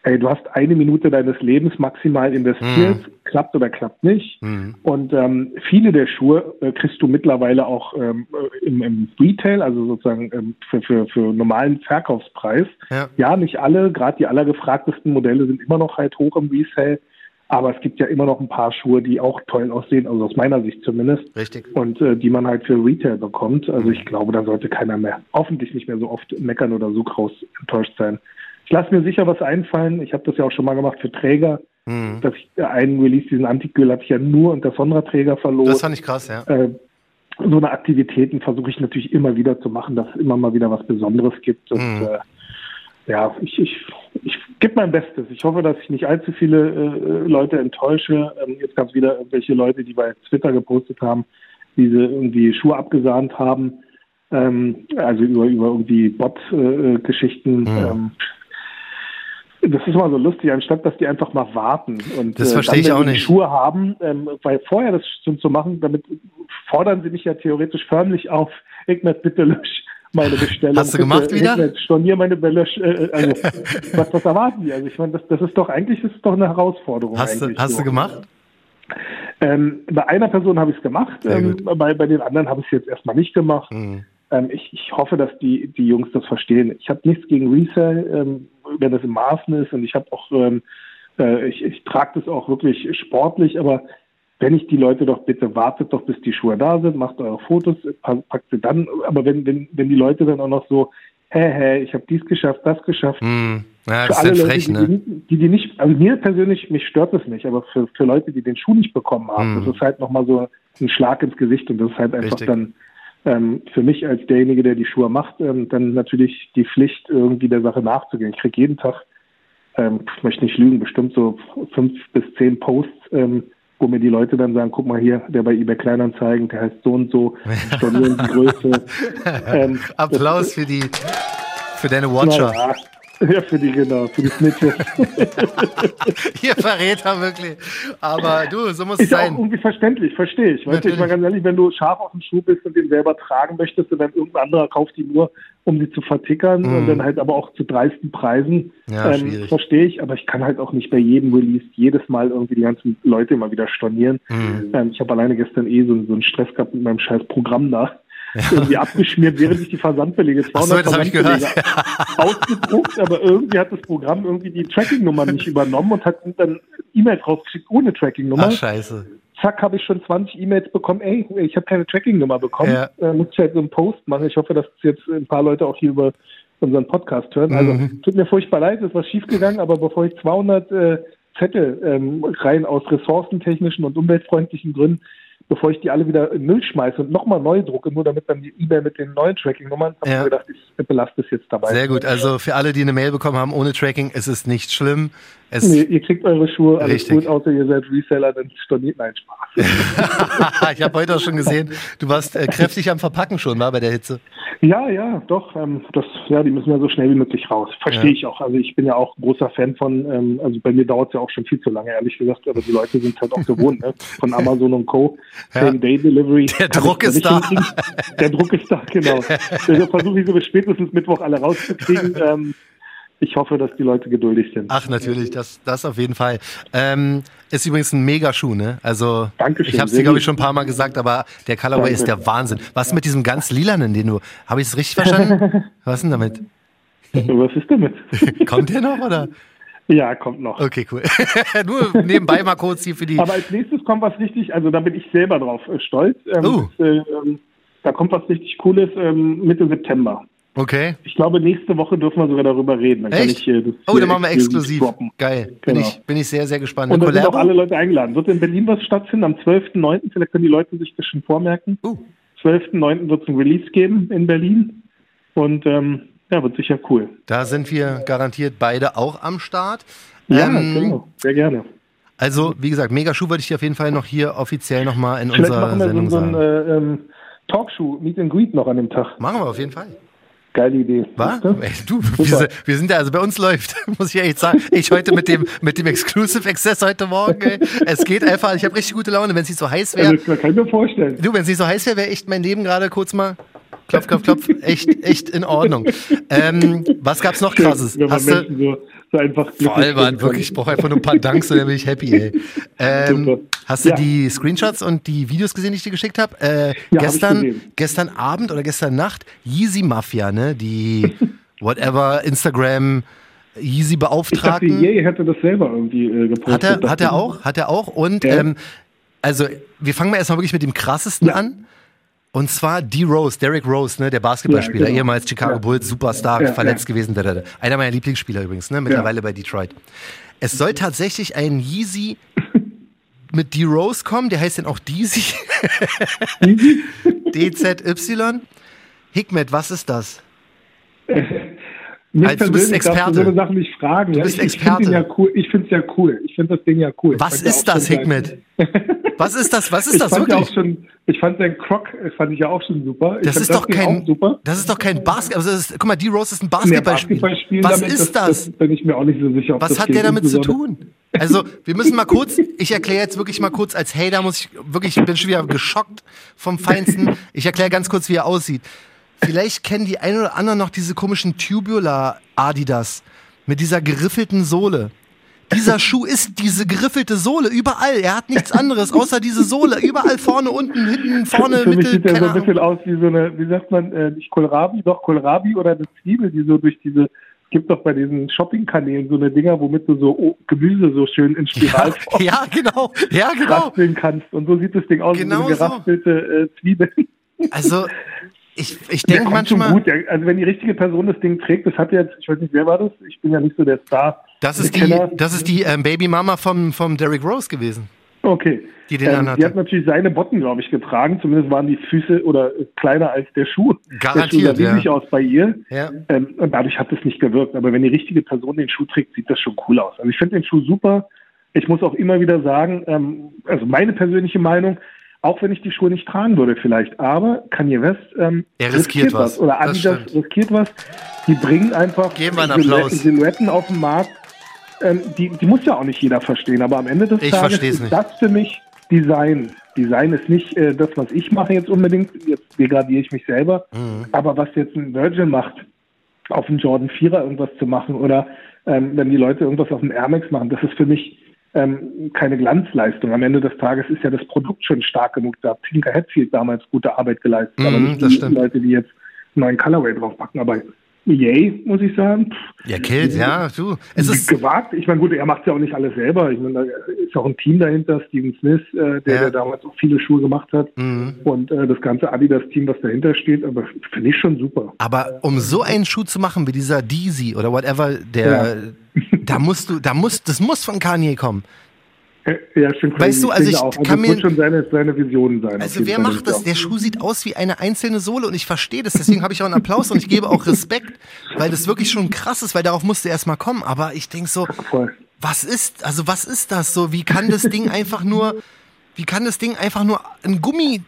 Ey, du hast eine Minute deines Lebens maximal investiert, klappt oder klappt nicht. Mhm. Und ähm, viele der Schuhe äh, kriegst du mittlerweile auch ähm, äh, im, im Retail, also sozusagen ähm, für, für, für normalen Verkaufspreis. Ja. Ja, nicht alle, gerade die allergefragtesten Modelle sind immer noch halt hoch im Resale, aber es gibt ja immer noch ein paar Schuhe, die auch toll aussehen, also aus meiner Sicht zumindest, Richtig. und äh, die man halt für Retail bekommt. Also ich glaube, da sollte keiner mehr, hoffentlich nicht mehr so oft meckern oder so groß enttäuscht sein. Ich lasse mir sicher was einfallen. Ich habe das ja auch schon mal gemacht für Träger. Mhm. Dass ich äh, einen Release, diesen Antikgül, habe ich ja nur unter Sonra-Träger verloren Das fand ich krass, ja. äh, so eine Aktivitäten versuche ich natürlich immer wieder zu machen, dass es immer mal wieder was Besonderes gibt. Und Mhm. äh, ja, ich, ich, ich gebe mein Bestes. Ich hoffe, dass ich nicht allzu viele äh, Leute enttäusche. Ähm, jetzt gab es wieder irgendwelche Leute, die bei Twitter gepostet haben, die sie irgendwie Schuhe abgesahnt haben. ähm, also über, über irgendwie Bot-Geschichten. Äh, mhm. ähm, das ist mal so lustig, anstatt dass die einfach mal warten und das äh, dann, ich auch die nicht. Schuhe haben, ähm, weil vorher das schon zu machen, damit fordern sie mich ja theoretisch förmlich auf, Ignat, bitte lösch meine Bestellung. Hast du gemacht bitte, wieder? Ignat, stornier meine Bälle. Äh, also, (laughs) was, was erwarten die? Also ich meine, das, das ist doch eigentlich das ist doch eine Herausforderung. Hast, du, hast so. du gemacht? Ähm, bei einer Person habe ich es gemacht, ähm, bei, bei den anderen habe ich es jetzt erstmal nicht gemacht. Mhm. Ähm, ich, ich hoffe, dass die, die Jungs das verstehen. Ich habe nichts gegen Resell, ähm, wenn das im Maßen ist und ich habe auch, ähm, äh, ich, ich trage das auch wirklich sportlich, aber wenn ich die Leute doch bitte, wartet doch, bis die Schuhe da sind, macht eure Fotos, pa- packt sie dann, aber wenn, wenn, wenn die Leute dann auch noch so, hä, hä, ich habe dies geschafft, das geschafft, Mhm. Ja, für das ist alle Leute, frech, die, ne? die, die, die nicht, also mir persönlich, mich stört das nicht, aber für, für Leute, die den Schuh nicht bekommen haben, Mhm. das ist halt nochmal so ein Schlag ins Gesicht und das ist halt einfach Richtig. dann ähm, für mich als derjenige, der die Schuhe macht, ähm, dann natürlich die Pflicht, irgendwie der Sache nachzugehen. Ich kriege jeden Tag, ähm, ich möchte nicht lügen, bestimmt so fünf bis zehn Posts, ähm, wo mir die Leute dann sagen, guck mal hier, der bei eBay Kleinanzeigen, der heißt so und so, stornieren die Größe. (laughs) Ähm, Applaus für die, für deine Watcher. Ja, ja, für die, genau, für die Snitches. (laughs) Ihr Verräter wirklich. Aber du, so muss es Ist auch sein. irgendwie verständlich, verstehe ich. Weißt du, ich mal ganz ehrlich, wenn du scharf auf den Schuh bist und den selber tragen möchtest und dann irgendein anderer kauft die nur, um sie zu vertickern Mhm. und dann halt aber auch zu dreisten Preisen, Ja, ähm, verstehe ich. Aber ich kann halt auch nicht bei jedem Release jedes Mal irgendwie die ganzen Leute immer wieder stornieren. Mhm. Ähm, ich habe alleine gestern eh so, so einen Stress gehabt mit meinem scheiß Programm da. Irgendwie abgeschmiert, während ich die Versandbelege, Ach so, 200 das hab ich Versandbelege (laughs) ausgedruckt, aber irgendwie hat das Programm irgendwie die Tracking-Nummer nicht übernommen und hat dann E-Mails rausgeschickt ohne Tracking-Nummer Ach, scheiße. zack, habe ich schon 20 E-Mails bekommen, ey, ich habe keine Tracking-Nummer bekommen. Ja. Äh, muss ich halt so einen Post machen. Ich hoffe, dass jetzt ein paar Leute auch hier über unseren Podcast hören. Also Mhm. tut mir furchtbar leid, es ist was schiefgegangen, aber bevor ich 200 äh, Zettel ähm, rein aus ressourcentechnischen und umweltfreundlichen Gründen, bevor ich die alle wieder in Müll schmeiße und nochmal neu drucke, nur damit dann die E-Mail mit den neuen Tracking-Nummern, habe Ja. ich mir gedacht, ich belaste es jetzt dabei. Sehr gut. Also für alle, die eine Mail bekommen haben ohne Tracking, es ist nicht schlimm. Es Nee, ihr kriegt eure Schuhe, alles Richtig. gut, außer ihr seid Reseller, dann storniert, nein, Spaß. (laughs) ich habe heute auch schon gesehen, du warst äh, kräftig am Verpacken schon, war bei der Hitze. Ja, ja, doch. Ähm, das, ja, die müssen ja so schnell wie möglich raus. Verstehe Ja. ich auch. Also ich bin ja auch großer Fan von, ähm, also bei mir dauert es ja auch schon viel zu lange, ehrlich gesagt, aber die Leute sind halt auch gewohnt, ne? Von Amazon und Co. (laughs) Ja. Same-Day-Delivery. Der Kann Druck ist da. hinkriegen. Der Druck ist da, genau. (laughs) Also versuche ich so bis spätestens Mittwoch alle rauszukriegen. Ähm, ich hoffe, dass die Leute geduldig sind. Ach, natürlich, das, das auf jeden Fall. Ähm, ist übrigens ein Megaschuh, ne? Also, Dankeschön, ich habe es dir, glaube ich, schon ein paar Mal gesagt, aber der Colorway Danke. ist der Wahnsinn. Was mit diesem ganz lilanen, den du, habe ich es richtig verstanden? (laughs) Was ist denn damit? Was ist damit? (laughs) Kommt der noch, oder? Ja, kommt noch. Okay, cool. (laughs) Nur nebenbei mal kurz hier für die. Aber als nächstes kommt was richtig, also da bin ich selber drauf äh, stolz. Ähm, Oh. das, äh, ähm, da kommt was richtig Cooles ähm, Mitte September. Okay. Ich glaube, nächste Woche dürfen wir sogar darüber reden. Dann kann Echt? ich, äh, das Oh, dann machen wir exklusiv. droppen. Geil. Bin, Genau. ich, bin ich sehr, sehr gespannt. Und Eine da sind auch alle? Leute eingeladen. Wird in Berlin was stattfinden am 12.09. Vielleicht können die Leute sich das schon vormerken. Uh, 12.09. wird es ein Release geben in Berlin. Und ähm, ja, wird sicher cool. da sind wir garantiert beide auch am Start. Ja, Ähm, genau. Sehr gerne. Also, wie gesagt, Megaschuh würde ich dir auf jeden Fall noch hier offiziell nochmal in Vielleicht unserer machen wir so, Sendung so ein sagen. äh, ähm, Talkshow, Meet and Greet noch an dem Tag. Machen wir auf jeden Fall. Geile Idee. Was? Du? Wir, wir sind ja, also bei uns läuft, (laughs) muss ich ehrlich sagen. Ich heute mit dem, mit dem Exclusive Access heute Morgen, ey. Es geht einfach, ich habe richtig gute Laune, wenn es nicht so heiß wäre. Also, kann ich mir vorstellen. Du, wenn es nicht so heiß wäre, wäre echt mein Leben gerade kurz mal klopf, klopf, klopf. Echt, echt in Ordnung. Ähm, was gab's noch krasses? Wenn man Hast du, so einfach glücklich Voll, Mann, wirklich, ich brauche einfach nur ein paar Danks und dann bin ich happy, ey. (laughs) Ähm, hast du Ja. die Screenshots und die Videos gesehen, die ich dir geschickt habe? Äh, Ja, hab gestern, gesehen. gestern Abend oder gestern Nacht, Yeezy Mafia, ne? Die (laughs) whatever Instagram Yeezy Ich dachte, Beauftragten. Jay hätte das selber irgendwie äh, gepostet. Hat er, hat er auch, hat er auch. Und Ja. ähm, also wir fangen mal erstmal wirklich mit dem krassesten Ja. an. Und zwar D. Rose, Derrick Rose, ne, der Basketballspieler, Ja, genau. ehemals Chicago Ja. Bulls, Superstar, Ja, verletzt gewesen. Da, da, da. Einer meiner Lieblingsspieler übrigens, ne, mittlerweile bei Detroit. Es soll tatsächlich ein Yeezy (laughs) mit D. Rose kommen, der heißt dann auch Deezy. (laughs) DZY. Hikmet, was ist das? Mich Also, du bist Experte. so eine Sachen nicht fragen. Du bist ich, ich finde Experte. ja cool. Ich finde es ja cool. Ich finde das Ding ja cool. Was ist das. Hikmet? (laughs) Was ist das? Was ist ich das fand ja wirklich? auch schon, ich fand den Croc, äh, fand ich ja auch schon super. Das ist doch Ding kein, das ist doch kein Basketball. Also das guck mal, D-Rose ist ein Basketballspiel. Basketballspielen Was damit, ist das? das? bin ich mir auch nicht so sicher. Was das hat der damit zu tun? Also, wir müssen mal kurz, (laughs) ich erkläre jetzt wirklich mal kurz, als Hater muss ich wirklich, ich bin schon wieder geschockt vom Feinsten. Ich erkläre ganz kurz, wie er aussieht. Vielleicht kennen die einen oder anderen noch diese komischen Tubular Adidas mit dieser geriffelten Sohle. Dieser Schuh ist diese geriffelte Sohle überall. Er hat nichts anderes außer diese Sohle. Überall vorne, unten, hinten, vorne, Für mich Mitte, sieht der so ein bisschen aus wie so eine, wie sagt man, äh, nicht Kohlrabi, doch Kohlrabi oder eine Zwiebel, die so durch diese, es gibt doch bei diesen Shoppingkanälen so eine Dinger, womit du so oh, Gemüse so schön in Ja, Spiralform (laughs) ja, genau. Ja, genau. raspeln kannst. Und so sieht das Ding aus, wie Genau so eine geraspelte äh, Zwiebel. Also, ich, ich denke manchmal. gut. Der, also wenn die richtige Person das Ding trägt, das hat jetzt, ich weiß nicht, wer war das? Ich bin ja nicht so der Star. Das ist die, Kenner. das ist die ähm, Babymama vom, vom Derrick Rose gewesen. Okay. Die den ähm, die hat natürlich seine Botten, glaube ich, getragen. Zumindest waren die Füße oder äh, kleiner als der Schuh. Garantiert, Der Schuh sah riesig ja. aus bei ihr. Ja. Ähm, und dadurch hat es nicht gewirkt. Aber wenn die richtige Person den Schuh trägt, sieht das schon cool aus. Also ich finde den Schuh super. Ich muss auch immer wieder sagen, ähm, also meine persönliche Meinung, auch wenn ich die Schuhe nicht tragen würde vielleicht, aber Kanye West ähm, Er riskiert was. Oder Das Adidas riskiert was. Die bringen einfach Geben wir einen Applaus. Silhouetten, Silhouetten auf den Markt. Ähm, die, die muss ja auch nicht jeder verstehen, aber am Ende des Ich Tages ist nicht. das für mich Design. Design ist nicht äh, das, was ich mache jetzt unbedingt. Jetzt degradiere ich mich selber. Mhm. Aber was jetzt ein Virgin macht, auf dem Jordan 4er irgendwas zu machen oder ähm, wenn die Leute irgendwas auf dem Air Max machen, das ist für mich ähm, keine Glanzleistung. Am Ende des Tages ist ja das Produkt schon stark genug. Da hat Tinker Hatfield damals gute Arbeit geleistet, Mhm, aber nicht das die stimmt. Leute, die jetzt einen neuen Colorway draufpacken. Aber yay, muss ich sagen. Ja, Kilt, ja, du. Es ist, gewagt. Ich meine, gut, er macht ja auch nicht alles selber. Ich meine, da ist auch ein Team dahinter, Steven Smith, äh, der, Ja. der damals auch viele Schuhe gemacht hat. Mhm. Und äh, das ganze Adidas-Team, was dahinter steht, aber finde ich schon super. aber um so einen Schuh zu machen wie dieser Deezy oder whatever, der, da musst du, da muss, das muss von Kanye kommen. Äh, Ja, stimmt. Weißt du, also ich auch. kann das mir- schon seine, seine Vision sein. Also wer Fall, macht das? ich Der Schuh sieht aus wie eine einzelne Sohle und ich verstehe das. Deswegen habe ich auch einen Applaus und ich gebe auch Respekt, weil das wirklich schon krass ist, weil darauf musste erst mal kommen. Aber ich denke so, auch. Voll. was ist, also was ist das so? Wie kann das Ding einfach nur, wie kann das Ding einfach nur ein Gummi,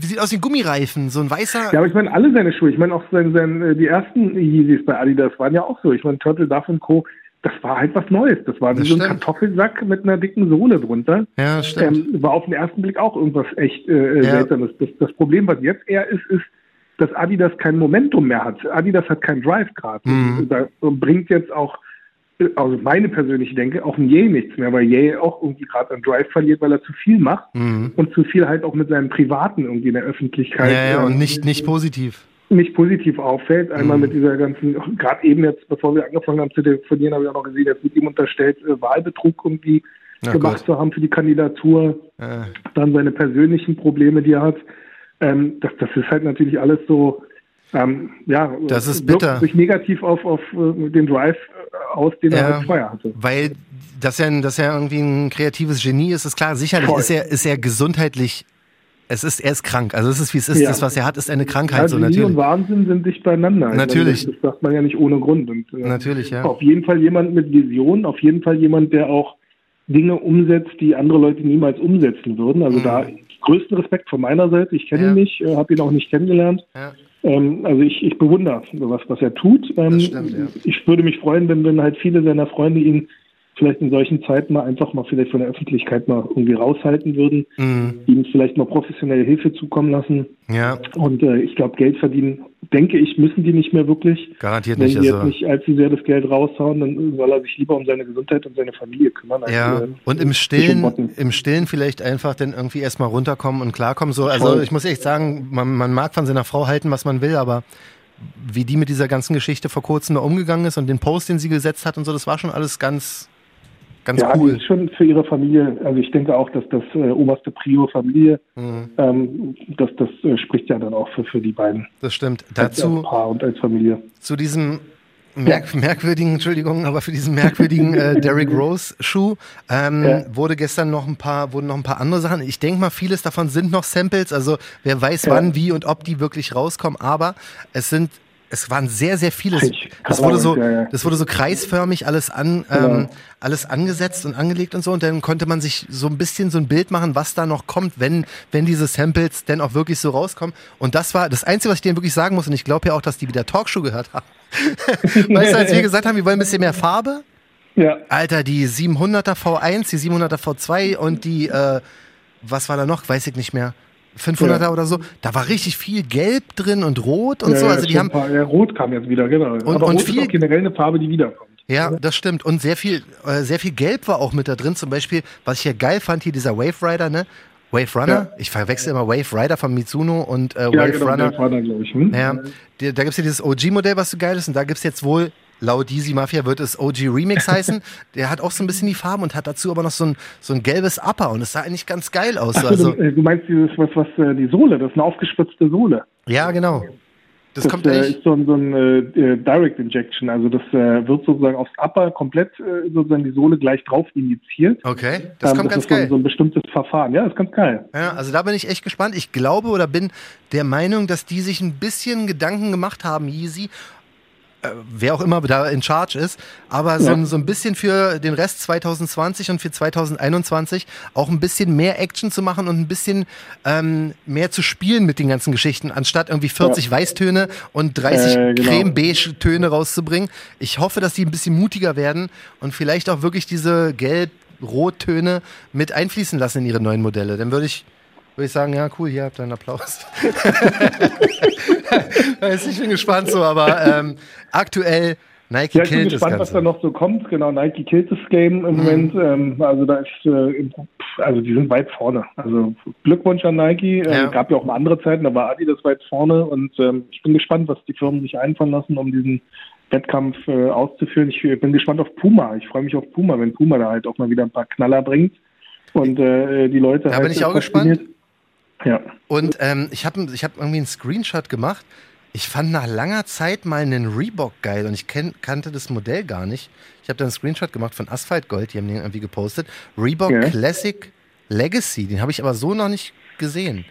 sieht aus wie ein Gummireifen, so ein weißer. Ja, aber ich meine, alle seine Schuhe. Ich meine, auch sein, sein, äh, die ersten Yeezys bei Adidas waren ja auch so. Ich meine, Turtle Duff und Co., das war halt was Neues. Das war wie Das so ein stimmt. Kartoffelsack mit einer dicken Sohle drunter. Ja, stimmt. Ähm, war auf den ersten Blick auch irgendwas echt äh, Ja. Seltsames. Das, das Problem, was jetzt eher ist, ist, dass Adidas kein Momentum mehr hat. Adidas hat keinen Drive gerade. Mhm. Da bringt jetzt auch, äh, also meine persönliche Denke, auch ein Ye nichts mehr, weil Ye auch irgendwie gerade an Drive verliert, weil er zu viel macht Mhm. und zu viel halt auch mit seinem Privaten irgendwie in der Öffentlichkeit Ja, ja, äh, und nicht, nicht positiv. Nicht positiv auffällt. Einmal Mhm. mit dieser ganzen, gerade eben jetzt, bevor wir angefangen haben zu telefonieren, habe ich auch noch gesehen, jetzt wird ihm unterstellt, äh, Wahlbetrug irgendwie Na gemacht Gott. zu haben für die Kandidatur. Äh, Dann seine persönlichen Probleme, die er hat. Ähm, das, das ist halt natürlich alles so, ähm, ja, Das ist bitter. sich negativ auf, auf äh, den Drive äh, aus, den er Ja. halt vorher hatte. weil dass er, dass er irgendwie ein kreatives Genie ist, ist klar. Sicherlich Voll. ist er, ist er gesundheitlich, es ist, er ist krank. Also es ist, wie es ist. Ja. Das, was er hat, ist eine Krankheit. Ja, so natürlich. und Wahnsinn sind dicht beieinander. Ich Natürlich. Meine, das, sagt man ja nicht ohne Grund. Und, äh, Natürlich, ja. Auf jeden Fall jemand mit Vision, auf jeden Fall jemand, der auch Dinge umsetzt, die andere Leute niemals umsetzen würden. Also da größten Respekt von meiner Seite. Ich kenne Mhm. Ja. ihn nicht, äh, habe ihn auch nicht kennengelernt. Ja. Ähm, also ich, ich bewundere, was, was er tut. Ähm, stimmt, ja. Ich würde mich freuen, wenn, wenn halt viele seiner Freunde ihn vielleicht in solchen Zeiten mal einfach mal vielleicht von der Öffentlichkeit mal irgendwie raushalten würden, Mhm. ihm vielleicht mal professionelle Hilfe zukommen lassen. Ja, Und äh, ich glaube, Geld verdienen, denke ich, müssen die nicht mehr wirklich. garantiert Wenn nicht. die jetzt Also, nicht allzu sehr das Geld raushauen, dann soll er sich lieber um seine Gesundheit und seine Familie kümmern. als, ja, äh, und im Stillen, im Stillen vielleicht einfach dann irgendwie erstmal runterkommen und klarkommen. So, also Voll. ich muss echt sagen, man, man mag von seiner Frau halten, was man will, aber wie die mit dieser ganzen Geschichte vor kurzem da umgegangen ist und den Post, den sie gesetzt hat und so, das war schon alles ganz, ganz Ja, cool. ist schon für ihre Familie, also ich denke auch, dass das äh, oberste Prio Familie, Mhm, ähm, das, das äh, spricht ja dann auch für, für die beiden. das stimmt. Dazu, als Paar und als Familie. zu diesem merk merkwürdigen, Entschuldigung, aber für diesen merkwürdigen äh, (laughs) Derrick Rose Schuh ähm, Ja. wurde gestern noch ein paar, wurden noch ein paar andere Sachen. Ich denke mal, vieles davon sind noch Samples. Also wer weiß, Ja. wann, wie und ob die wirklich rauskommen. Aber es sind es waren sehr, sehr viele. Das wurde so, das wurde so kreisförmig alles an, ähm, genau. alles angesetzt und angelegt und so. Und dann konnte man sich so ein bisschen so ein Bild machen, was da noch kommt, wenn, wenn diese Samples denn auch wirklich so rauskommen. Und das war das Einzige, was ich denen wirklich sagen muss. Und ich glaube ja auch, dass die wieder Talkshow gehört haben. (laughs) weißt du, als wir gesagt haben, wir wollen ein bisschen mehr Farbe. Ja. Alter, die 700er V1, die 700er V2 und die, äh, was war da noch? Weiß ich nicht mehr. 500er ja. oder so, da war richtig viel Gelb drin und Rot und ja, so. Also die haben paar, ja, Rot kam jetzt wieder, genau. Und, Aber und Rot viel, ist auch generell eine Farbe, die wiederkommt. Ja, das stimmt. Und sehr viel, äh, sehr viel Gelb war auch mit da drin. Zum Beispiel, was ich hier geil fand, hier dieser Wave Rider, ne? Wave Runner? Ja. Ich verwechsel immer Wave Rider von Mitsuno und äh, Wave genau, Runner. Wave Runner, glaube ich. Hm? Ja, da gibt es ja dieses OG-Modell, was so geil ist. Und da gibt es jetzt wohl laut Easy Mafia wird es OG Remix (laughs) heißen. Der hat auch so ein bisschen die Farben und hat dazu aber noch so ein, so ein gelbes Upper und es sah eigentlich ganz geil aus. Ach, also, du, du, meinst dieses, was, was, äh, die Sohle, das ist eine aufgespritzte Sohle. Ja, genau. Das, das kommt äh, ist so ein, so ein äh, äh, Direct Injection, also das äh, wird sozusagen aufs Upper komplett äh, sozusagen die Sohle gleich drauf injiziert. Okay, das ähm, kommt das ganz ist geil. So, so ein bestimmtes Verfahren, ja, das ist ganz geil. Ja, also da bin ich echt gespannt. Ich glaube oder bin der Meinung, dass die sich ein bisschen Gedanken gemacht haben, Yeezy, äh, wer auch immer da in Charge ist, aber so, ja. so, ein bisschen für den Rest 2020 und für 2021 auch ein bisschen mehr Action zu machen und ein bisschen ähm, mehr zu spielen mit den ganzen Geschichten, anstatt irgendwie 40 ja. Weißtöne und 30 äh, genau. Creme-Beige-Töne rauszubringen. Ich hoffe, dass die ein bisschen mutiger werden und vielleicht auch wirklich diese Gelb-Rot-Töne mit einfließen lassen in ihre neuen Modelle. Dann würde ich würde ich sagen, ja, cool, hier habt ihr einen Applaus. (laughs) ich bin gespannt so, aber ähm, aktuell Nike ja, ich bin gespannt, was da noch so kommt. Genau, Nike killt das Game im mhm. Moment. Ähm, also da ist, äh, also die sind weit vorne. Also Glückwunsch an Nike. Ähm, ja. gab ja auch mal andere Zeiten, da war Adidas weit vorne und ähm, ich bin gespannt, was die Firmen sich einfallen lassen, um diesen Wettkampf äh, auszuführen. Ich bin gespannt auf Puma. Ich freue mich auf Puma, wenn Puma da halt auch mal wieder ein paar Knaller bringt und äh, die Leute. Da halt bin ich auch gespannt. Ja. Und ähm, ich habe ich hab irgendwie einen Screenshot gemacht. Ich fand nach langer Zeit mal einen Reebok geil und ich kenn, kannte das Modell gar nicht. Ich habe da einen Screenshot gemacht von Asphalt Gold, die haben den irgendwie gepostet. Reebok ja. Classic Legacy, den habe ich aber so noch nicht gesehen.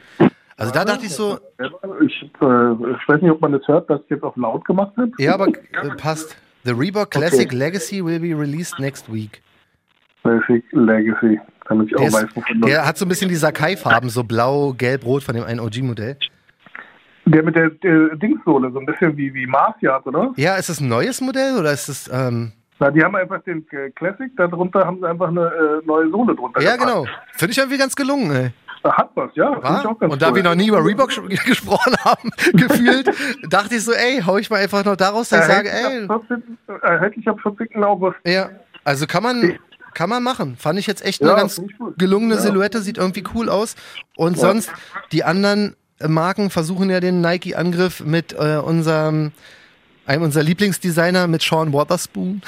Also da dachte ich so. Ich, äh, ich weiß nicht, ob man das hört, dass ich jetzt auf laut gemacht habe. Ja, aber äh, passt. The Reebok Classic okay. Legacy will be released next week. Classic Legacy damit ich der auch weiß, wovon Der hat so ein bisschen die Sakai-Farben, so blau, gelb, rot von dem einen OG-Modell. Der mit der, der Dingssohle, so ein bisschen wie, wie Marcia, oder? Ja, ist das ein neues Modell oder ist das. Ähm Na, die haben einfach den Classic, darunter haben sie einfach eine äh, neue Sohle drunter. Ja, gepackt. genau. Finde ich irgendwie ganz gelungen, ey. Hat was, ja. und da cool. wir noch nie über Reebok (laughs) gesprochen haben, (laughs) gefühlt, dachte ich so, ey, hau ich mal einfach noch daraus, dass ich sage, ey. 14, erhältlich ab 14. August. Ja, also kann man, kann man machen. Fand ich jetzt echt ja, eine ganz gelungene ja. Silhouette, sieht irgendwie cool aus. Und ja. sonst, die anderen Marken versuchen ja den Nike-Angriff mit äh, unserem einem unserer Lieblingsdesigner mit Sean Waterspoon.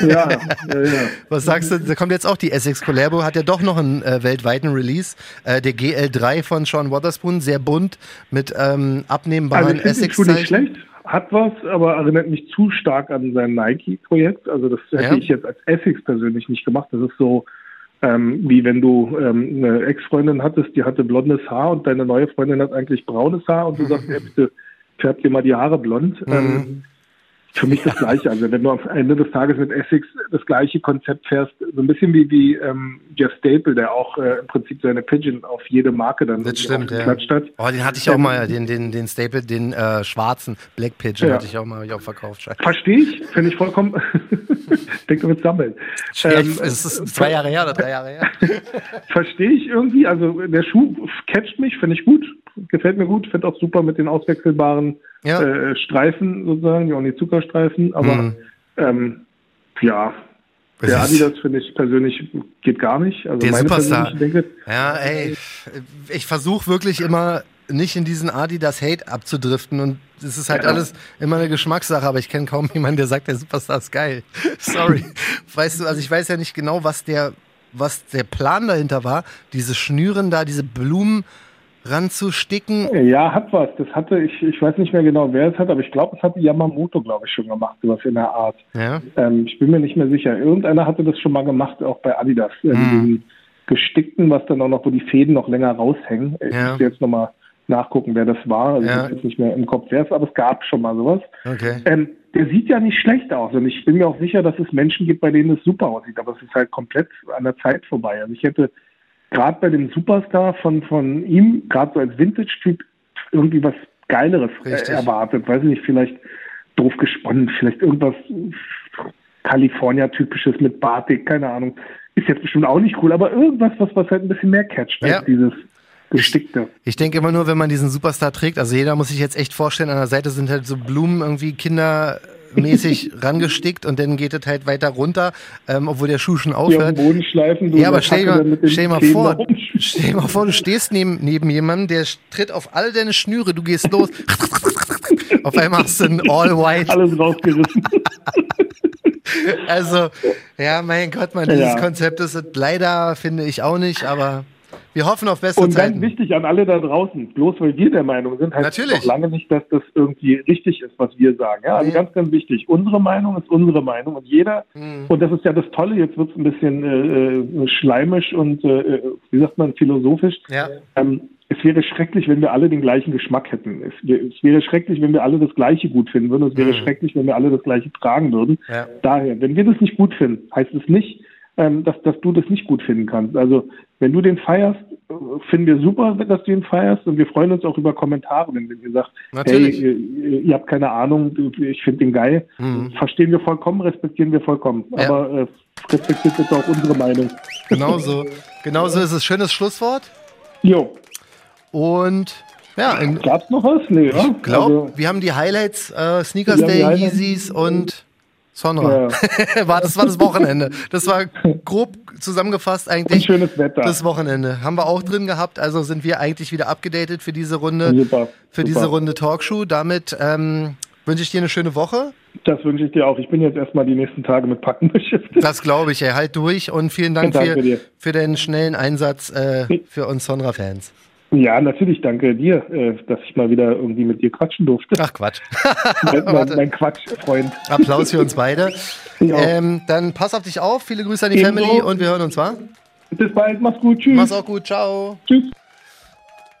Ja, ja, ja. (laughs) Was sagst du? Da kommt jetzt auch die Essex Collabo, hat ja doch noch einen äh, weltweiten Release. Äh, der GL3 von Sean Waterspoon, sehr bunt mit ähm, abnehmbaren also Essex-Zeichen. Hat was, aber erinnert mich zu stark an sein Nike-Projekt. Also das hätte ja. ich jetzt als Essex persönlich nicht gemacht. Das ist so, ähm, wie wenn du ähm, eine Ex-Freundin hattest, die hatte blondes Haar und deine neue Freundin hat eigentlich braunes Haar und du sagst, ja, bitte färb dir mal die Haare blond. Mhm. Ähm, für mich das Gleiche. Also wenn du am Ende des Tages mit Essex das gleiche Konzept fährst, so ein bisschen wie, wie ähm, Jeff Staple, der auch äh, im Prinzip seine Pigeon auf jede Marke dann das stimmt, ja. hat. Oh, den hatte ich auch ähm, mal, den, den, den Staple, den äh, schwarzen Black Pigeon ja. hatte ich auch mal ich auch verkauft. Verstehe ich, finde ich vollkommen. ich (laughs) denke, mit sammeln. Ähm, es ist zwei Jahre her oder drei Jahre her. (laughs) Verstehe ich irgendwie. Also der Schuh catcht mich, finde ich gut gefällt mir gut. Finde auch super mit den auswechselbaren ja. äh, Streifen sozusagen, die Onizuka-Streifen. Aber mhm. ähm, ja, der Adidas finde ich persönlich geht gar nicht. Also der Superstar. Denke, ja, ey, ich versuche wirklich immer nicht in diesen Adidas-Hate abzudriften und es ist halt ja. alles immer eine Geschmackssache, aber ich kenne kaum jemanden, der sagt, der Superstar ist geil. (laughs) Sorry. weißt du, also ich weiß ja nicht genau, was der, was der Plan dahinter war. Diese Schnüren da, diese Blumen ranzusticken? Ja, hat was. Das hatte ich, ich weiß nicht mehr genau, wer es hat, aber ich glaube, es hatte Yamamoto, glaube ich, schon gemacht, sowas in der Art. Ja. Ähm, ich bin mir nicht mehr sicher. Irgendeiner hatte das schon mal gemacht, auch bei Adidas. Hm. Äh, mhm. Gestickten, was dann auch noch, wo die Fäden noch länger raushängen. Ich ja. muss jetzt nochmal nachgucken, wer das war. Also Ja. ich habe jetzt nicht mehr im Kopf, wer es, aber es gab schon mal sowas. Okay. Ähm, der sieht ja nicht schlecht aus und ich bin mir auch sicher, dass es Menschen gibt, bei denen es super aussieht, aber es ist halt komplett an der Zeit vorbei. Also ich hätte gerade bei dem Superstar von, von ihm, gerade so als Vintage-Typ, irgendwie was Geileres äh, Richtig. erwartet. Weiß ich nicht, vielleicht doof gesponnen, vielleicht irgendwas California-typisches mit Batik, keine Ahnung. Ist jetzt bestimmt auch nicht cool, aber irgendwas, was, was halt ein bisschen mehr catcht Ja. als dieses Gestickte. Ich denke immer nur, wenn man diesen Superstar trägt, also jeder muss sich jetzt echt vorstellen, an der Seite sind halt so Blumen irgendwie kindermäßig rangestickt und dann geht es halt weiter runter, ähm, obwohl der Schuh schon aufhört. Boden schleifen. du Ja, aber stell mal, stell mal vor, (laughs) stell mal vor, du stehst neben, neben jemandem, der tritt auf alle deine Schnüre, du gehst los. (laughs) auf einmal hast du ein All White. Alles rausgerissen. (laughs) Also, ja, mein Gott, man, dieses Ja. Konzept ist leider, finde ich auch nicht, aber wir hoffen auf bessere Und ganz Zeiten. wichtig an alle da draußen, bloß weil wir der Meinung sind, heißt Natürlich. noch lange nicht, dass das irgendwie richtig ist, was wir sagen. Ja, also Nee. ganz, ganz wichtig. Unsere Meinung ist unsere Meinung und jeder, Mhm. und das ist ja das Tolle, jetzt wird es ein bisschen äh, äh, schleimisch und, äh, wie sagt man, philosophisch. Ja. Ähm, es wäre schrecklich, wenn wir alle den gleichen Geschmack hätten. Es, es wäre schrecklich, wenn wir alle das Gleiche gut finden würden. Es wäre Mhm. schrecklich, wenn wir alle das Gleiche tragen würden. Ja. Daher, wenn wir das nicht gut finden, heißt es nicht, ähm, dass, dass du das nicht gut finden kannst. Also, wenn du den feierst, äh, finden wir super, dass du ihn feierst und wir freuen uns auch über Kommentare, wenn ihr sagt, Natürlich. hey, ihr, ihr habt keine Ahnung, ich finde den geil. Mhm. Verstehen wir vollkommen, respektieren wir vollkommen. Ja. Aber äh, respektiert jetzt auch unsere Meinung. Genau so. Genau so ist es. Schönes Schlusswort. Jo, Und ja, gab's noch was? Nee, ja? ich glaube, Also, wir haben die Highlights, äh, Sneakers Day. Yeezys und Sonra. Ja. (laughs) war, das war das Wochenende. Das war grob zusammengefasst ein eigentlich schönes Wetter. das Wochenende. Haben wir auch drin gehabt, also sind wir eigentlich wieder abgedatet für diese Runde, Super, für super. diese Runde Talkshow. Damit ähm, wünsche ich dir eine schöne Woche. Das wünsche ich dir auch. Ich bin jetzt erstmal die nächsten Tage mit Packen beschäftigt. Das glaube ich, ey. Halt durch und vielen Dank Danke für, dir. für deinen schnellen Einsatz äh, für uns Sonra-Fans. Ja, natürlich danke dir, äh, dass ich mal wieder irgendwie mit dir quatschen durfte. Ach Quatsch. (laughs) mein, mein, mein Quatschfreund. Applaus für uns beide. (laughs) Ja. Ähm, dann pass auf dich auf. Viele Grüße an die Ebenso. Family und wir hören uns, wa? Bis bald, mach's gut, tschüss. Mach's auch gut. Ciao. Tschüss.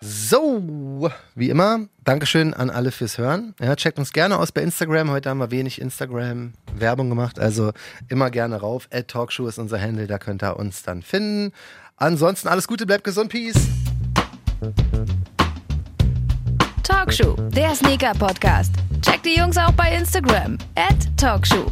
So, wie immer, Dankeschön an alle fürs Hören. Ja, checkt uns gerne aus bei Instagram. Heute haben wir wenig Instagram-Werbung gemacht, also immer gerne rauf. At Talkshow ist unser Handle, da könnt ihr uns dann finden. Ansonsten alles Gute, bleibt gesund, Peace. Talkshow, der Sneaker-Podcast. Checkt die Jungs auch bei Instagram. At Talkshow.